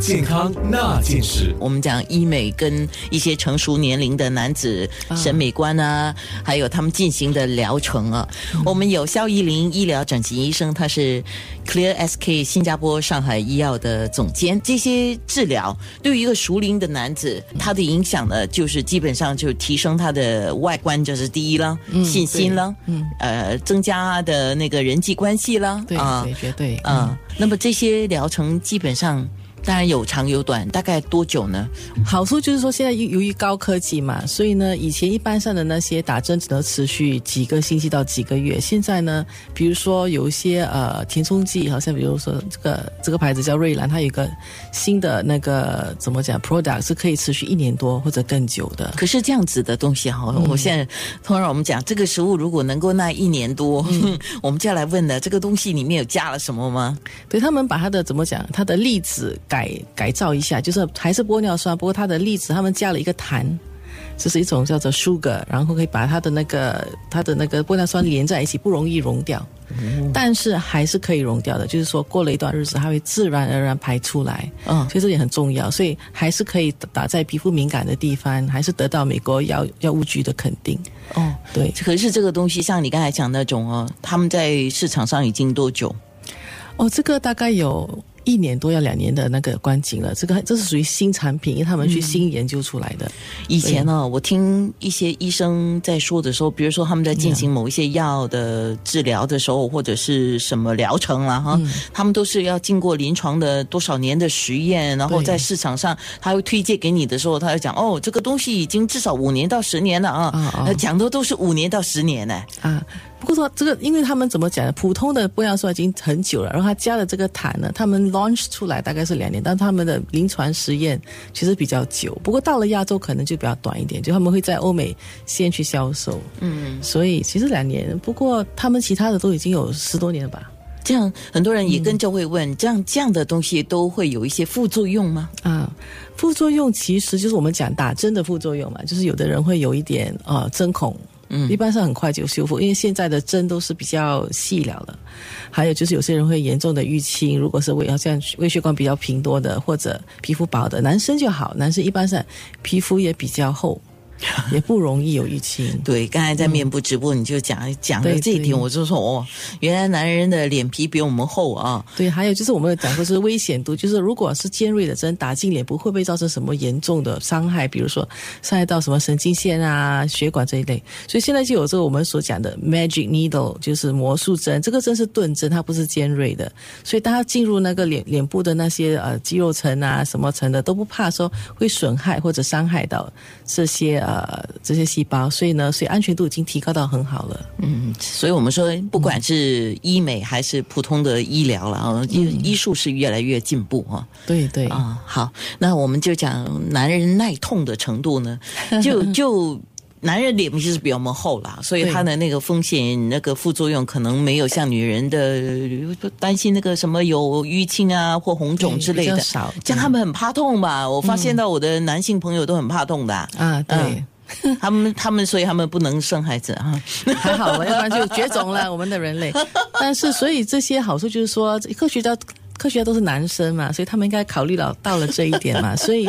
健康那件事。我们讲医美跟一些成熟年龄的男子审美观啊，还有他们进行的疗程啊。我们有肖依林医疗整形医生，他是 Clear SK 新加坡上海医药的总监。这些治疗对于一个熟龄的男子，他的影响呢，就是基本上就提升他的外观，这是第一了，信心了，嗯，呃，增加他的那个人际关系了，对对，绝对啊。那么这些疗程基本上。当然有长有短，大概多久呢？好处就是说，现在由于高科技嘛，所以呢，以前一般上的那些打针只能持续几个星期到几个月。现在呢，比如说有一些呃填充剂，好像比如说这个这个牌子叫瑞兰，它有一个新的那个怎么讲 product 是可以持续一年多或者更久的。可是这样子的东西哈，我现在通常我们讲这个食物如果能够耐一年多，我们就要来问了，这个东西里面有加了什么吗？对他们把它的怎么讲，它的粒子。改改造一下，就是还是玻尿酸，不过它的粒子他们加了一个痰，这是一种叫做 sugar，然后可以把它的那个它的那个玻尿酸连在一起，不容易溶掉，但是还是可以溶掉的。就是说过了一段日子，它会自然而然排出来。嗯，所以这也很重要，所以还是可以打在皮肤敏感的地方，还是得到美国药药物局的肯定。哦，对。可是这个东西像你刚才讲那种哦，他们在市场上已经多久？哦，这个大概有。一年多要两年的那个观景了，这个这是属于新产品，因为他们去新研究出来的。以前呢，我听一些医生在说的时候，比如说他们在进行某一些药的治疗的时候，或者是什么疗程了哈，他们都是要经过临床的多少年的实验，然后在市场上他会推荐给你的时候，他会讲哦，这个东西已经至少五年到十年了啊，讲的都是五年到十年呢。啊。不过说这个，因为他们怎么讲呢？普通的玻尿酸已经很久了，然后他加了这个痰呢，他们 launch 出来大概是两年，但他们的临床实验其实比较久。不过到了亚洲可能就比较短一点，就他们会在欧美先去销售。嗯，所以其实两年。不过他们其他的都已经有十多年了吧？这样很多人也跟就会问，这样这样的东西都会有一些副作用吗？啊，副作用其实就是我们讲打针的副作用嘛，就是有的人会有一点呃针孔。嗯，一般是很快就修复，因为现在的针都是比较细了的。还有就是有些人会严重的淤青，如果是胃像胃血管比较平多的或者皮肤薄的，男生就好，男生一般是皮肤也比较厚。也不容易有淤青。对，刚才在面部直播你就讲讲了这一点，我就说哦，原来男人的脸皮比我们厚啊。对，还有就是我们讲过是危险度，就是如果是尖锐的针打进脸部，会不会造成什么严重的伤害？比如说伤害到什么神经线啊、血管这一类。所以现在就有这个我们所讲的 magic needle，就是魔术针。这个针是钝针，它不是尖锐的，所以大家进入那个脸脸部的那些呃肌肉层啊、什么层的都不怕说会损害或者伤害到这些。呃，这些细胞，所以呢，所以安全度已经提高到很好了。嗯，所以我们说，不管是医美还是普通的医疗了啊，医医术是越来越进步啊。对对啊，好，那我们就讲男人耐痛的程度呢，就就。男人脸皮是比我们厚啦，所以他的那个风险、那个副作用可能没有像女人的担心那个什么有淤青啊或红肿之类的少。像他们很怕痛吧？我发现到我的男性朋友都很怕痛的啊。对，他们他们所以他们不能生孩子啊。还好了，要不然就绝种了。我们的人类，但是所以这些好处就是说，科学家科学家都是男生嘛，所以他们应该考虑到到了这一点嘛，所以。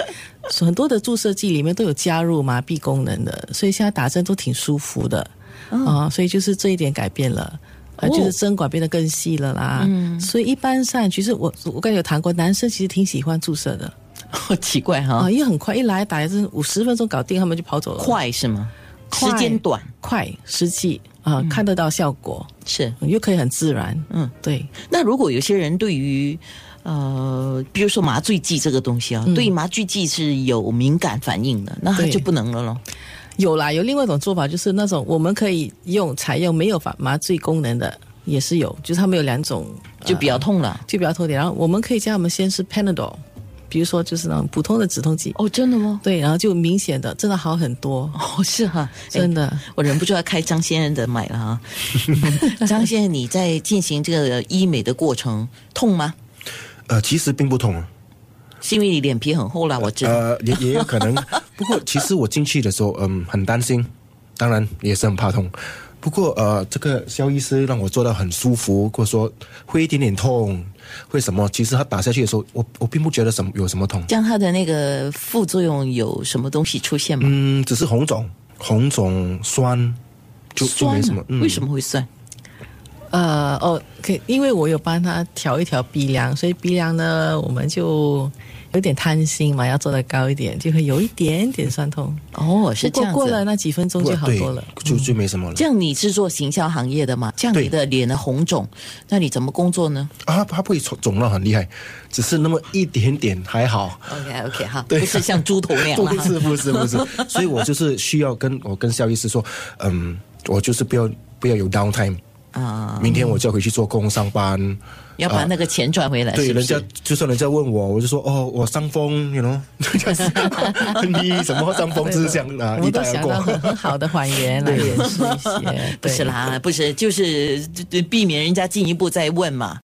很多的注射剂里面都有加入麻痹功能的，所以现在打针都挺舒服的啊。所以就是这一点改变了，啊，就是针管变得更细了啦。嗯，所以一般上其实我我刚才有谈过，男生其实挺喜欢注射的。奇怪哈，啊，因为很快一来打一针五十分钟搞定，他们就跑走了。快是吗？时间短，快，实际啊，看得到效果是，又可以很自然。嗯，对。那如果有些人对于呃，比如说麻醉剂这个东西啊，对麻醉剂是有敏感反应的，那他就不能了咯。有啦，有另外一种做法，就是那种我们可以用采用没有麻麻醉功能的，也是有，就是他们有两种，就比较痛了，就比较痛点。然后我们可以叫他们先吃 Panadol，比如说就是那种普通的止痛剂。哦，真的吗？对，然后就明显的真的好很多。哦，是哈，真的，我忍不住要开张先生的买了哈。张先生，你在进行这个医美的过程痛吗？呃，其实并不痛，是因为你脸皮很厚啦，我知道。呃，也也有可能。不过，其实我进去的时候，嗯，很担心，当然也是很怕痛。不过呃，这个肖医师让我做到很舒服，或者说会一点点痛，会什么？其实他打下去的时候，我我并不觉得什么有什么痛，像他的那个副作用有什么东西出现吗？嗯，只是红肿，红肿酸，就就酸没什么啊。为什？么会酸？呃，哦，可以，因为我有帮他调一调鼻梁，所以鼻梁呢，我们就有点贪心嘛，要做的高一点，就会有一点点酸痛。哦，是这样不过过了。那几分钟就好对多了。，就就没什么了这。样你是做行销行业的嘛？这样你的脸的红肿，那你怎么工作呢啊，它不会肿肿到很厉害，只是那么一点点还好。？OK OK 哈，对不是像猪头那样啦不是不是不是，所以我就是需要跟我跟肖医师说，嗯，我就是不要不要有 downtime，啊，明天我就要回去做工上班。要把那个钱赚回来，对，是是人家就算人家问我，我就说哦，我伤风，you know，你什么伤风只是这样啊，我们都一带而过想到。很很好的还原来 掩饰一些，不是啦，不是，就是避免人家进一步再问嘛。